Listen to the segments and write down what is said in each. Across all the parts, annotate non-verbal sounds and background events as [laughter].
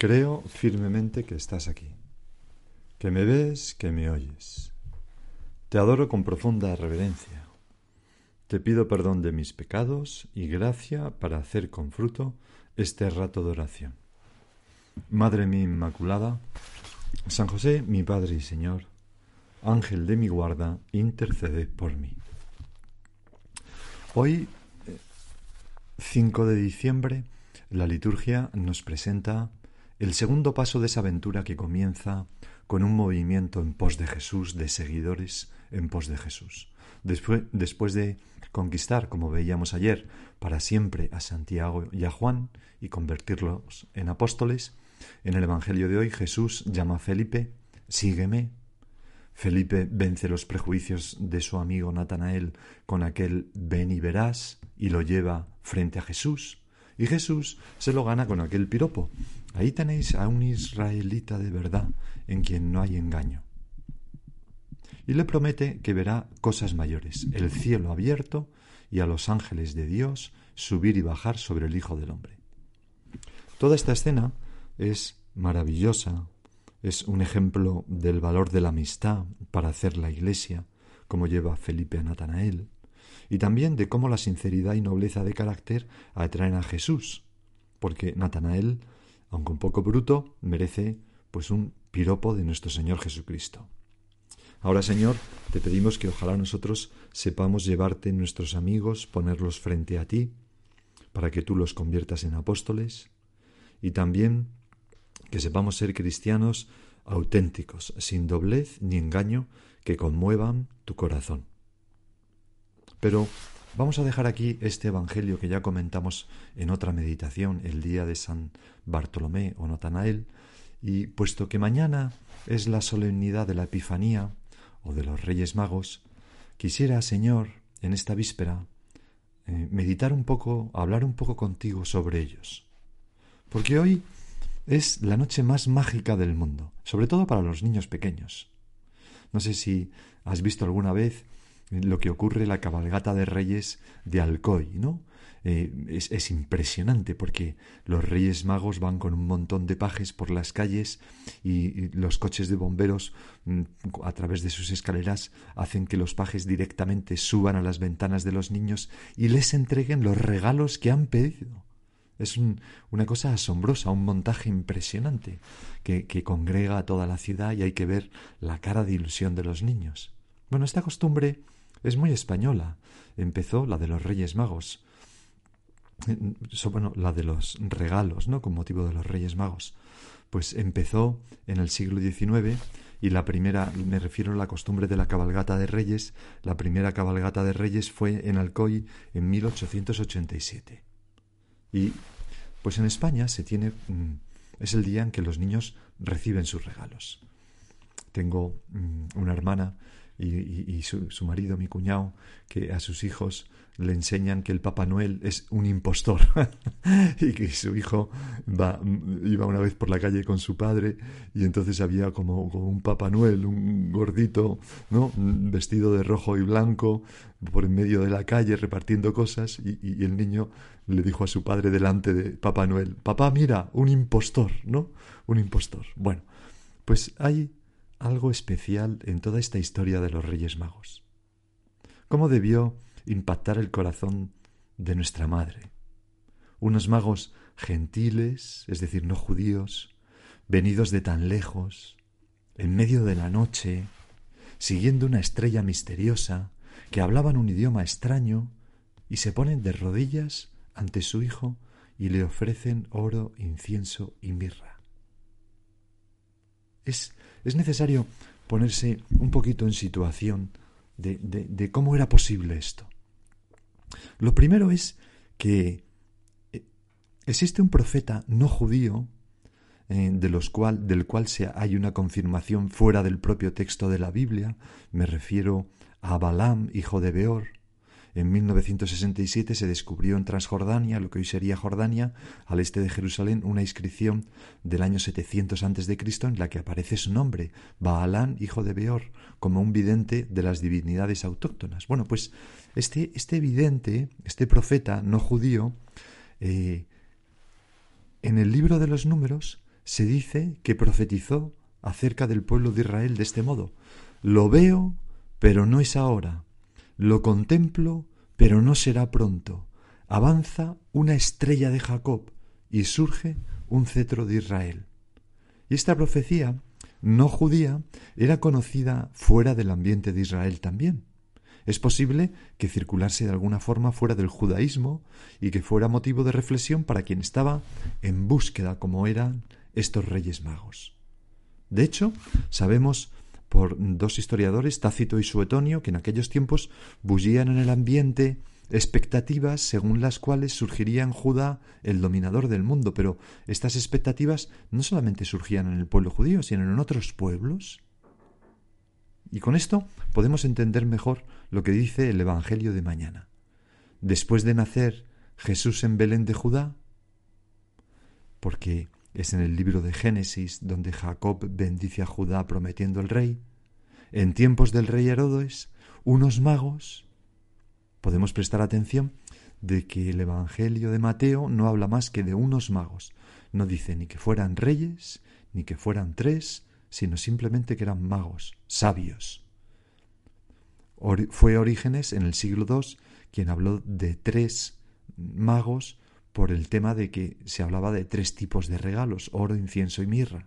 creo firmemente que estás aquí, que me ves, que me oyes. Te adoro con profunda reverencia. Te pido perdón de mis pecados y gracia para hacer con fruto este rato de oración. Madre mía Inmaculada, San José, mi Padre y Señor, Ángel de mi guarda, intercede por mí. Hoy, 5 de diciembre, la liturgia nos presenta el segundo paso de esa aventura que comienza con un movimiento en pos de Jesús, de seguidores en pos de Jesús. Después, de conquistar, como veíamos ayer, para siempre a Santiago y a Juan y convertirlos en apóstoles, en el Evangelio de hoy Jesús llama a Felipe, sígueme. Felipe vence los prejuicios de su amigo Natanael con aquel ven y verás y lo lleva frente a Jesús. Y Jesús se lo gana con aquel piropo. Ahí tenéis a un israelita de verdad en quien no hay engaño. Y le promete que verá cosas mayores, el cielo abierto y a los ángeles de Dios subir y bajar sobre el Hijo del Hombre. Toda esta escena es maravillosa, es un ejemplo del valor de la amistad para hacer la iglesia, como lleva Felipe a Natanael, y también de cómo la sinceridad y nobleza de carácter atraen a Jesús, porque Natanael, aunque un poco bruto, merece pues un piropo de nuestro Señor Jesucristo. Ahora, Señor, te pedimos que ojalá nosotros sepamos llevarte nuestros amigos, ponerlos frente a ti, para que tú los conviertas en apóstoles, y también que sepamos ser cristianos auténticos, sin doblez ni engaño, que conmuevan tu corazón. Pero vamos a dejar aquí este Evangelio que ya comentamos en otra meditación, el día de San Bartolomé o Natanael, y puesto que mañana es la solemnidad de la Epifanía o de los Reyes Magos, quisiera, Señor, en esta víspera, eh, meditar un poco, hablar un poco contigo sobre ellos. Porque hoy es la noche más mágica del mundo, sobre todo para los niños pequeños. No sé si has visto alguna vez lo que ocurre en la cabalgata de reyes de Alcoy, ¿no? Eh, es, es, impresionante porque los reyes magos van con un montón de pajes por las calles y, los coches de bomberos mm, a través de sus escaleras hacen que los pajes directamente suban a las ventanas de los niños y les entreguen los regalos que han pedido. Es un, una cosa asombrosa, un montaje impresionante que, que congrega a toda la ciudad y hay que ver la cara de ilusión de los niños. Bueno, esta costumbre es muy española. Empezó la de los Reyes Magos. Bueno, la de los regalos, ¿no? Con motivo de los Reyes Magos. Pues empezó en el siglo XIX y la primera, me refiero a la costumbre de la cabalgata de Reyes, la primera cabalgata de Reyes fue en Alcoy en 1887. Y pues en España se tiene es el día en que los niños reciben sus regalos. Tengo una hermana y, su, marido, mi cuñado, que a sus hijos le enseñan que el Papá Noel es un impostor [laughs] y que su hijo iba una vez por la calle con su padre y entonces había como, como un Papá Noel, un gordito, ¿no? vestido de rojo y blanco por en medio de la calle repartiendo cosas y, y, el niño le dijo a su padre delante de Papá Noel, papá mira, un impostor, ¿no? Un impostor. Bueno, pues hay algo especial en toda esta historia de los Reyes Magos. ¿Cómo debió impactar el corazón de nuestra madre? Unos magos gentiles, es decir, no judíos, venidos de tan lejos, en medio de la noche, siguiendo una estrella misteriosa, que hablaban un idioma extraño y se ponen de rodillas ante su hijo y le ofrecen oro, incienso y mirra. Es, es necesario ponerse un poquito en situación de, de, cómo era posible esto. Lo primero es que existe un profeta no judío eh, de los cual, del cual se, hay una confirmación fuera del propio texto de la Biblia. Me refiero a Balaam, hijo de Beor, en 1967 se descubrió en Transjordania, lo que hoy sería Jordania, al este de Jerusalén, una inscripción del año 700 a.C. en la que aparece su nombre, Baalán, hijo de Beor, como un vidente de las divinidades autóctonas. Bueno, pues este, este vidente, este profeta no judío, eh, en el libro de los números se dice que profetizó acerca del pueblo de Israel de este modo. Lo veo, pero no es ahora lo contemplo, pero no será pronto. Avanza una estrella de Jacob y surge un cetro de Israel. Y esta profecía no judía era conocida fuera del ambiente de Israel también. Es posible que circulase de alguna forma fuera del judaísmo y que fuera motivo de reflexión para quien estaba en búsqueda como eran estos reyes magos. De hecho, sabemos por dos historiadores, Tácito y Suetonio, que en aquellos tiempos bullían en el ambiente expectativas según las cuales surgiría en Judá el dominador del mundo, pero estas expectativas no solamente surgían en el pueblo judío, sino en otros pueblos. Y con esto podemos entender mejor lo que dice el Evangelio de mañana. Después de nacer Jesús en Belén de Judá, porque es en el libro de Génesis donde Jacob bendice a Judá prometiendo el rey. En tiempos del rey Herodes, unos magos, podemos prestar atención de que el Evangelio de Mateo no habla más que de unos magos. No dice ni que fueran reyes, ni que fueran tres, sino simplemente que eran magos, sabios. fue Orígenes en el siglo II quien habló de tres magos por el tema de que se hablaba de tres tipos de regalos, oro, incienso y mirra.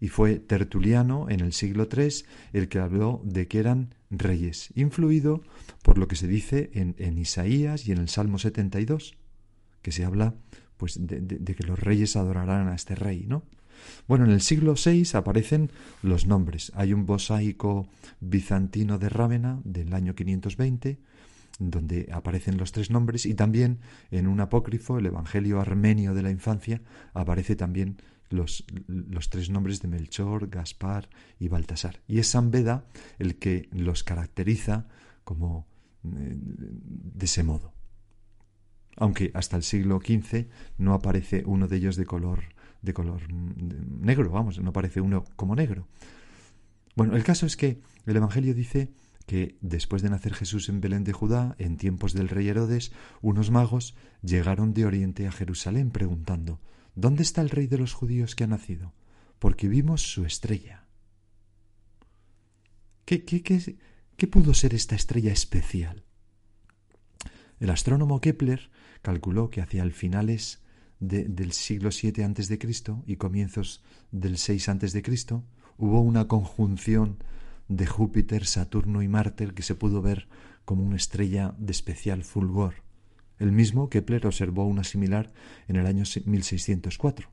Y fue Tertuliano en el siglo III el que habló de que eran reyes, influido por lo que se dice en, Isaías y en el Salmo 72, que se habla pues de, de, que los reyes adorarán a este rey, ¿no? Bueno, en el siglo VI aparecen los nombres. Hay un mosaico bizantino de Rávena del año 520 donde aparecen los tres nombres y también en un apócrifo, el Evangelio armenio de la infancia, aparece también los, los, tres nombres de Melchor, Gaspar y Baltasar. Y es San Beda el que los caracteriza como eh, de ese modo. Aunque hasta el siglo XV no aparece uno de ellos de color, de color negro, vamos, no aparece uno como negro. Bueno, el caso es que el Evangelio dice que después de nacer Jesús en Belén de Judá, en tiempos del rey Herodes, unos magos llegaron de Oriente a Jerusalén preguntando ¿Dónde está el rey de los judíos que ha nacido? Porque vimos su estrella. ¿Qué, qué, qué, qué pudo ser esta estrella especial? El astrónomo Kepler calculó que hacia el finales del siglo VII a.C. y comienzos del VI a.C. hubo una conjunción de Júpiter, Saturno y Marte que se pudo ver como una estrella de especial fulgor. El mismo Kepler observó una similar en el año 1604.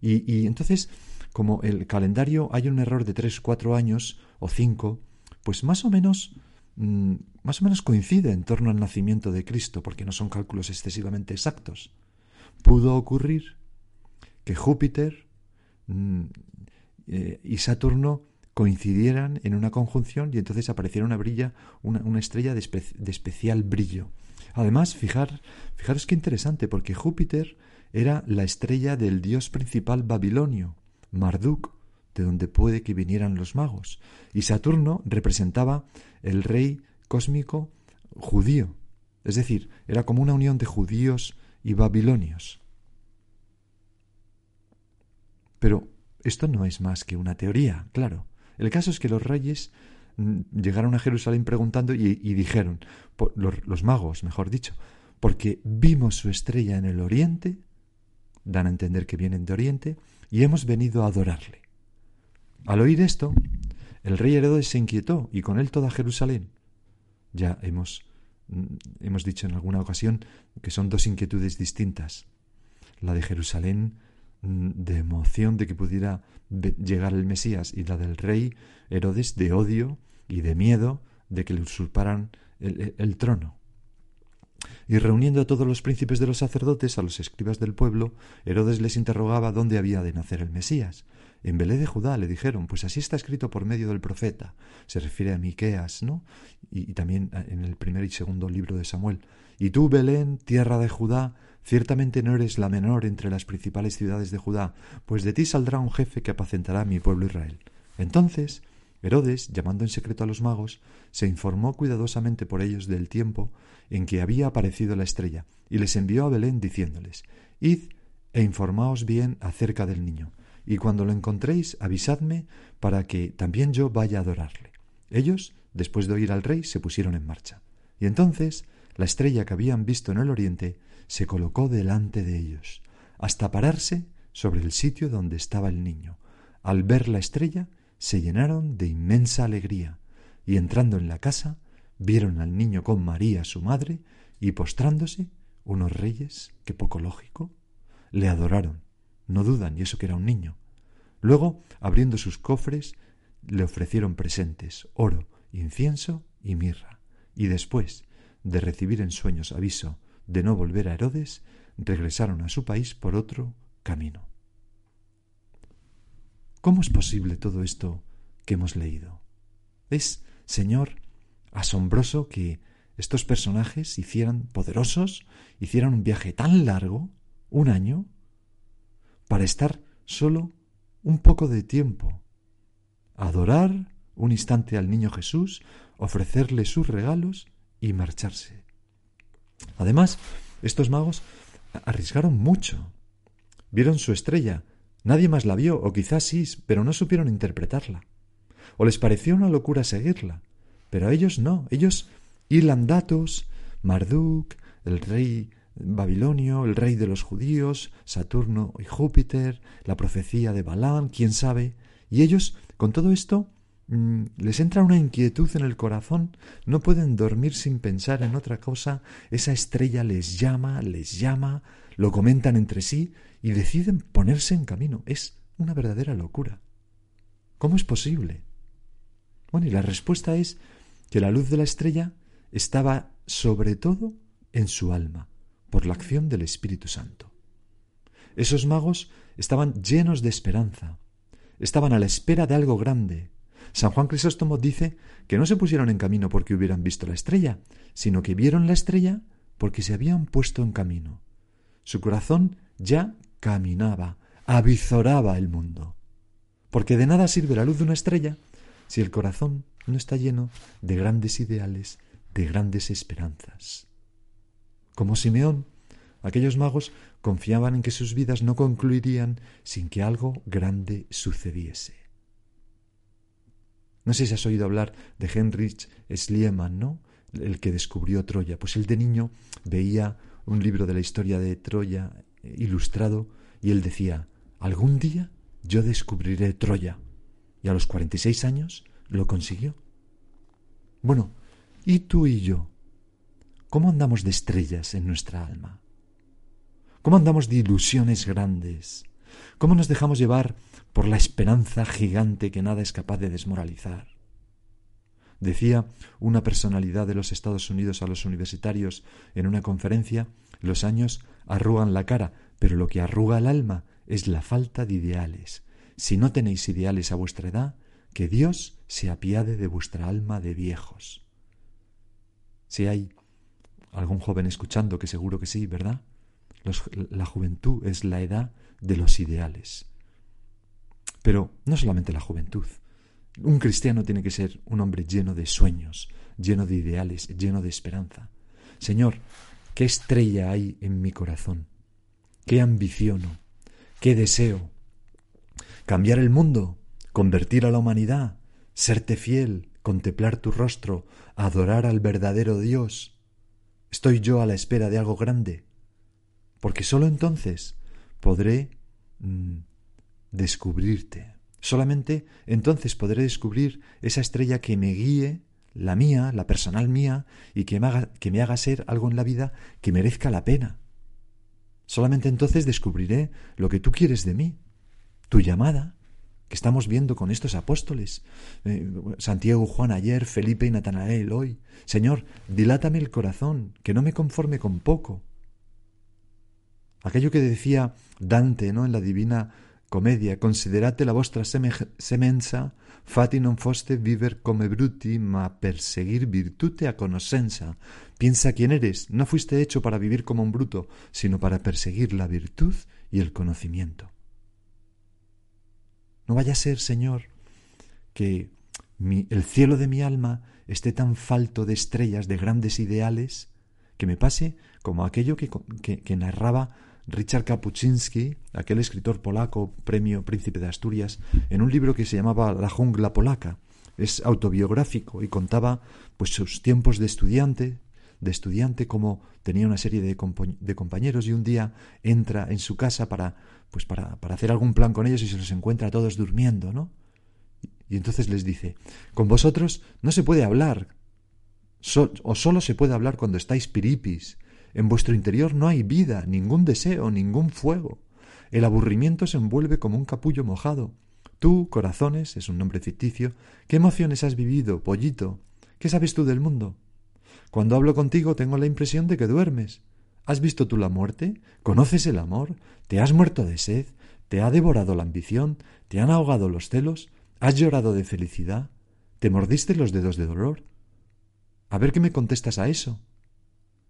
Y, y entonces, como el calendario hay un error de tres, cuatro años o cinco, pues más o menos mm, más o menos coincide en torno al nacimiento de Cristo, porque no son cálculos excesivamente exactos. Pudo ocurrir que Júpiter mm, eh, y Saturno coincidieran en una conjunción y entonces apareciera una brilla, una, estrella de, especial brillo. Además, fijar, fijaros qué interesante, porque Júpiter era la estrella del dios principal babilonio, Marduk, de donde puede que vinieran los magos, y Saturno representaba el rey cósmico judío, es decir, era como una unión de judíos y babilonios. Pero esto no es más que una teoría, claro. El caso es que los reyes mm, llegaron a Jerusalén preguntando y, dijeron, los, magos, mejor dicho, porque vimos su estrella en el oriente, dan a entender que vienen de oriente, y hemos venido a adorarle. Al oír esto, el rey Herodes se inquietó y con él toda Jerusalén. Ya hemos, mm, hemos dicho en alguna ocasión que son dos inquietudes distintas. La de Jerusalén de emoción de que pudiera llegar el Mesías y la del rey Herodes de odio y de miedo de que le usurparan el, trono. Y reuniendo a todos los príncipes de los sacerdotes, a los escribas del pueblo, Herodes les interrogaba dónde había de nacer el Mesías. En Belé de Judá le dijeron, pues así está escrito por medio del profeta. Se refiere a Miqueas, ¿no? Y también en el primer y segundo libro de Samuel. Y tú, Belén, tierra de Judá, ciertamente no eres la menor entre las principales ciudades de Judá, pues de ti saldrá un jefe que apacentará a mi pueblo Israel. Entonces Herodes, llamando en secreto a los magos, se informó cuidadosamente por ellos del tiempo en que había aparecido la estrella, y les envió a Belén diciéndoles Id e informaos bien acerca del niño, y cuando lo encontréis avisadme para que también yo vaya a adorarle. Ellos, después de oír al rey, se pusieron en marcha. Y entonces la estrella que habían visto en el oriente se colocó delante de ellos, hasta pararse sobre el sitio donde estaba el niño. Al ver la estrella, se llenaron de inmensa alegría, y entrando en la casa, vieron al niño con María, su madre, y postrándose, unos reyes, que poco lógico, le adoraron. No dudan, y eso que era un niño. Luego, abriendo sus cofres, le ofrecieron presentes, oro, incienso y mirra. Y después de recibir en sueños aviso de no volver a Herodes, regresaron a su país por otro camino. ¿Cómo es posible todo esto que hemos leído? Es, Señor, asombroso que estos personajes hicieran poderosos, hicieran un viaje tan largo, un año, para estar solo un poco de tiempo, adorar un instante al niño Jesús, ofrecerle sus regalos y marcharse. Además, estos magos arriesgaron mucho. Vieron su estrella, Nadie más la vio, o quizás sí, pero no supieron interpretarla. O les pareció una locura seguirla, pero a ellos no. Ellos, Irlandatos, Marduk, el rey babilonio, el rey de los judíos, Saturno y Júpiter, la profecía de Balaam, quién sabe, y ellos, con todo esto, les entra una inquietud en el corazón, no pueden dormir sin pensar en otra cosa, esa estrella les llama, les llama, lo comentan entre sí y deciden ponerse en camino. Es una verdadera locura. ¿Cómo es posible? Bueno, y la respuesta es que la luz de la estrella estaba sobre todo en su alma, por la acción del Espíritu Santo. Esos magos estaban llenos de esperanza, estaban a la espera de algo grande. San Juan Crisóstomo dice que no se pusieron en camino porque hubieran visto la estrella, sino que vieron la estrella porque se habían puesto en camino. Su corazón ya caminaba, avizoraba el mundo. Porque de nada sirve la luz de una estrella si el corazón no está lleno de grandes ideales, de grandes esperanzas. Como Simeón, aquellos magos confiaban en que sus vidas no concluirían sin que algo grande sucediese. No sé si has oído hablar de Heinrich Schliemann, ¿no? El que descubrió Troya. Pues él de niño veía un libro de la historia de Troya eh, ilustrado y él decía, algún día yo descubriré Troya. Y a los 46 años lo consiguió. Bueno, ¿y tú y yo? ¿Cómo andamos de estrellas en nuestra alma? ¿Cómo andamos de ilusiones grandes? ¿Cómo nos dejamos llevar por la esperanza gigante que nada es capaz de desmoralizar? Decía una personalidad de los Estados Unidos a los universitarios en una conferencia, los años arrugan la cara, pero lo que arruga el alma es la falta de ideales. Si no tenéis ideales a vuestra edad, que Dios se apiade de vuestra alma de viejos. Si hay algún joven escuchando, que seguro que sí, ¿verdad? la juventud es la edad de los ideales. Pero no solamente la juventud. Un cristiano tiene que ser un hombre lleno de sueños, lleno de ideales, lleno de esperanza. Señor, ¿qué estrella hay en mi corazón? ¿Qué ambiciono? ¿Qué deseo? ¿Cambiar el mundo? ¿Convertir a la humanidad? ¿Serte fiel? ¿Contemplar tu rostro? ¿Adorar al verdadero Dios? ¿Estoy yo a la espera de algo grande? Porque sólo entonces podré mm, descubrirte. Solamente entonces podré descubrir esa estrella que me guíe, la mía, la personal mía, y que me haga, que me haga ser algo en la vida que merezca la pena. Solamente entonces descubriré lo que tú quieres de mí, tu llamada, que estamos viendo con estos apóstoles, eh, Santiago, Juan ayer, Felipe y Natanael hoy. Señor, dilátame el corazón, que no me conforme con poco. Aquello que decía Dante, ¿no? En la Divina Comedia, considerate la vostra semensa, fati non foste viver come bruti, ma perseguir virtute a conoscenza. Piensa quién eres, no fuiste hecho para vivir como un bruto, sino para perseguir la virtud y el conocimiento. No vaya a ser, Señor, que el cielo de mi alma esté tan falto de estrellas, de grandes ideales, que me pase como aquello que, que narraba Richard Kapuczynski, aquel escritor polaco, premio Príncipe de Asturias, en un libro que se llamaba La jungla polaca. Es autobiográfico y contaba pues sus tiempos de estudiante, de estudiante como tenía una serie de, compañeros y un día entra en su casa para pues para, para, hacer algún plan con ellos y se los encuentra a todos durmiendo, ¿no? Y entonces les dice, con vosotros no se puede hablar, o solo se puede hablar cuando estáis piripis, en vuestro interior no hay vida, ningún deseo, ningún fuego. El aburrimiento se envuelve como un capullo mojado. Tú, corazones, es un nombre ficticio, ¿qué emociones has vivido, pollito? ¿Qué sabes tú del mundo? Cuando hablo contigo tengo la impresión de que duermes. ¿Has visto tú la muerte? ¿Conoces el amor? ¿Te has muerto de sed? ¿Te ha devorado la ambición? ¿Te han ahogado los celos? ¿Has llorado de felicidad? ¿Te mordiste los dedos de dolor? A ver qué me contestas a eso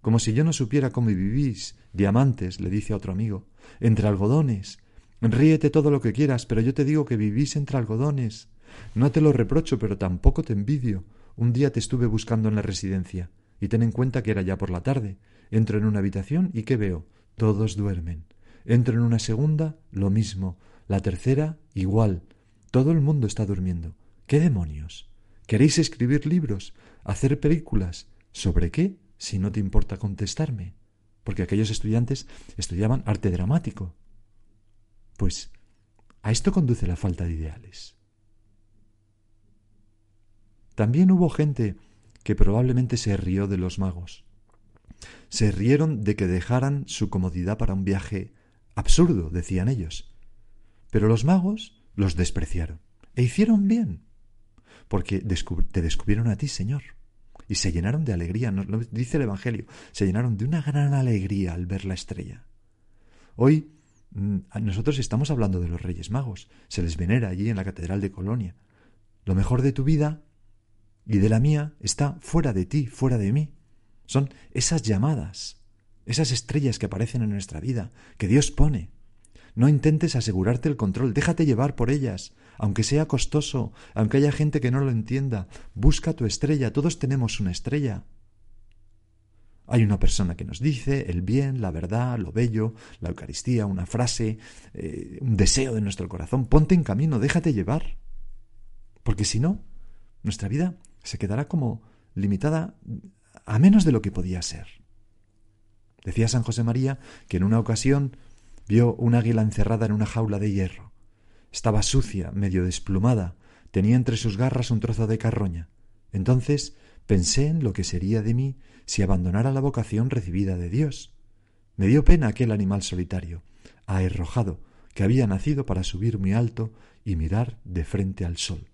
como si yo no supiera cómo vivís, diamantes, le dice a otro amigo, entre algodones. Ríete todo lo que quieras, pero yo te digo que vivís entre algodones. No te lo reprocho, pero tampoco te envidio. Un día te estuve buscando en la residencia, y ten en cuenta que era ya por la tarde. Entro en una habitación y ¿qué veo? Todos duermen. Entro en una segunda, lo mismo. La tercera, igual. Todo el mundo está durmiendo. ¿Qué demonios? ¿Queréis escribir libros? ¿Hacer películas? ¿Sobre qué? Si no te importa contestarme, porque aquellos estudiantes estudiaban arte dramático. Pues a esto conduce la falta de ideales. También hubo gente que probablemente se rió de los magos. Se rieron de que dejaran su comodidad para un viaje absurdo, decían ellos. Pero los magos los despreciaron e hicieron bien, porque te descubrieron a ti, Señor y se llenaron de alegría, nos dice el Evangelio, se llenaron de una gran alegría al ver la estrella. Hoy mm, nosotros estamos hablando de los Reyes Magos, se les venera allí en la Catedral de Colonia. Lo mejor de tu vida y de la mía está fuera de ti, fuera de mí. Son esas llamadas, esas estrellas que aparecen en nuestra vida, que Dios pone. No intentes asegurarte el control, déjate llevar por ellas, aunque sea costoso, aunque haya gente que no lo entienda. Busca tu estrella, todos tenemos una estrella. Hay una persona que nos dice el bien, la verdad, lo bello, la Eucaristía, una frase, eh, un deseo de nuestro corazón. Ponte en camino, déjate llevar. Porque si no, nuestra vida se quedará como limitada a menos de lo que podía ser. Decía San José María que en una ocasión Vio un águila encerrada en una jaula de hierro. Estaba sucia, medio desplumada, tenía entre sus garras un trozo de carroña. Entonces pensé en lo que sería de mí si abandonara la vocación recibida de Dios. Me dio pena aquel animal solitario, aherrojado, que había nacido para subir muy alto y mirar de frente al sol.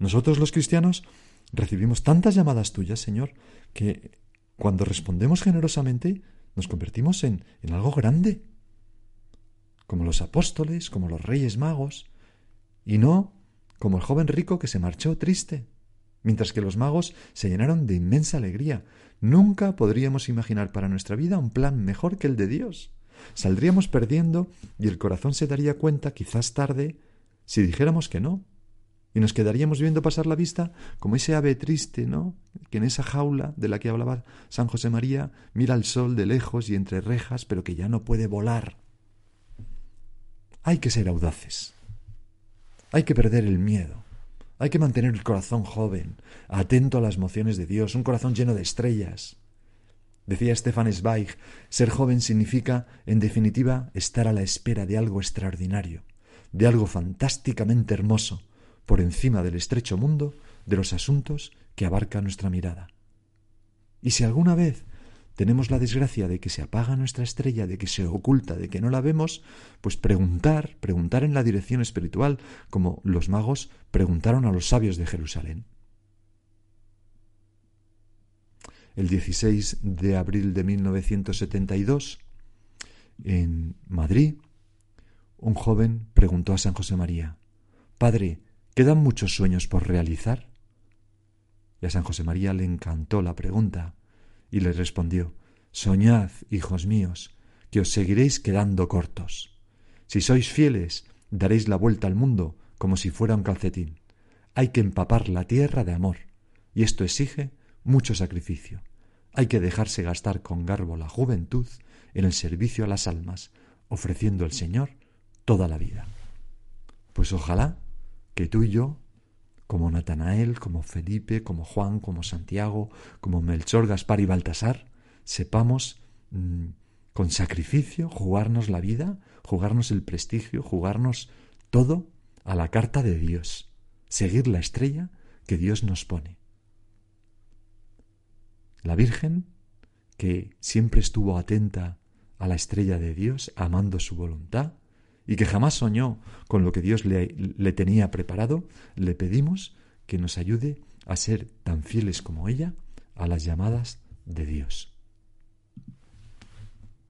Nosotros los cristianos recibimos tantas llamadas tuyas, Señor, que cuando respondemos generosamente nos convertimos en, en algo grande como los apóstoles, como los reyes magos, y no como el joven rico que se marchó triste, mientras que los magos se llenaron de inmensa alegría. Nunca podríamos imaginar para nuestra vida un plan mejor que el de Dios. Saldríamos perdiendo y el corazón se daría cuenta, quizás tarde, si dijéramos que no. Y nos quedaríamos viendo pasar la vista como ese ave triste, ¿no? Que en esa jaula de la que hablaba San José María mira al sol de lejos y entre rejas, pero que ya no puede volar. Hay que ser audaces. Hay que perder el miedo. Hay que mantener el corazón joven, atento a las mociones de Dios, un corazón lleno de estrellas. Decía Stefan Zweig, ser joven significa, en definitiva, estar a la espera de algo extraordinario, de algo fantásticamente hermoso, por encima del estrecho mundo de los asuntos que abarca nuestra mirada. Y si alguna vez tenemos la desgracia de que se apaga nuestra estrella, de que se oculta, de que no la vemos, pues preguntar, preguntar en la dirección espiritual, como los magos preguntaron a los sabios de Jerusalén. El 16 de abril de 1972, en Madrid, un joven preguntó a San José María, Padre, ¿quedan muchos sueños por realizar? Y a San José María le encantó la pregunta y le respondió, Soñad, hijos míos, que os seguiréis quedando cortos. Si sois fieles, daréis la vuelta al mundo como si fuera un calcetín. Hay que empapar la tierra de amor, y esto exige mucho sacrificio. Hay que dejarse gastar con garbo la juventud en el servicio a las almas, ofreciendo al Señor toda la vida. Pues ojalá que tú y yo como Natanael, como Felipe, como Juan, como Santiago, como Melchor, Gaspar y Baltasar, sepamos mm, con sacrificio jugarnos la vida, jugarnos el prestigio, jugarnos todo a la carta de Dios, seguir la estrella que Dios nos pone. La Virgen, que siempre estuvo atenta a la estrella de Dios, amando su voluntad, y que jamás soñó con lo que Dios le, le, tenía preparado, le pedimos que nos ayude a ser tan fieles como ella a las llamadas de Dios.